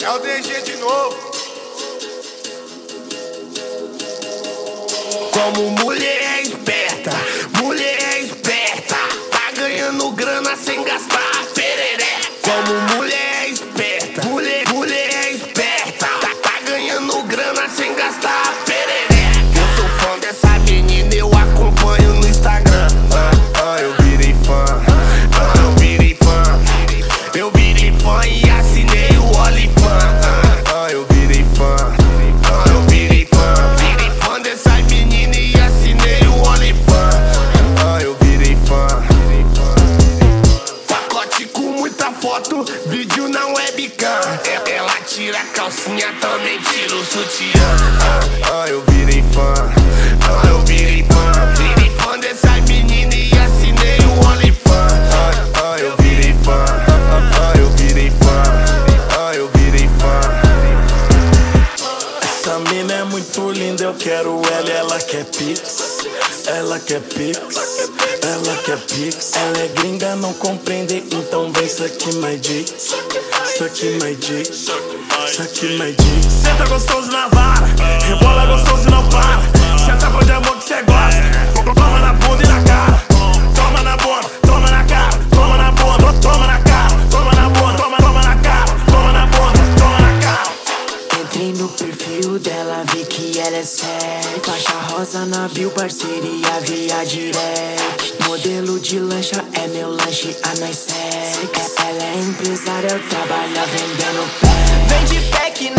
É o DG de novo. Como mulher é esperta, mulher é esperta. Tá ganhando grana sem gastar pereré. Como mulher webcam. E- Ela tira a calcinha, também tira o sutiã. Ah, ah, eu virei fã. Ah, eu virei fã. Virei fã dessa menina e assinei o OnlyFans. Ah, ah, eu virei fã. Ah, ah, eu virei fã. Ah, eu virei fã. Essa mina é muito linda, eu quero ela, ela quer pix. Ela quer pix, ela quer pix. Ela é gringa, não compreende, então vem aqui, my. Isso aqui, my. Isso aqui, my G. Senta gostoso na vara, rebola gostoso e não para. Senta com de amor que cê gosta. Toma na bunda e na cara. Toma na bunda, toma na cara. Toma na bunda, toma na cara. Toma na bunda, toma, toma na cara. Toma na bunda, toma na cara. Entrei no perfil dela, vi que ela é séria. Faixa rosa na bio, parceria via direct. Modelo de lancha é meu lanche, a nós. É, ela é empresária, eu trabalho vendendo pé. Vende pack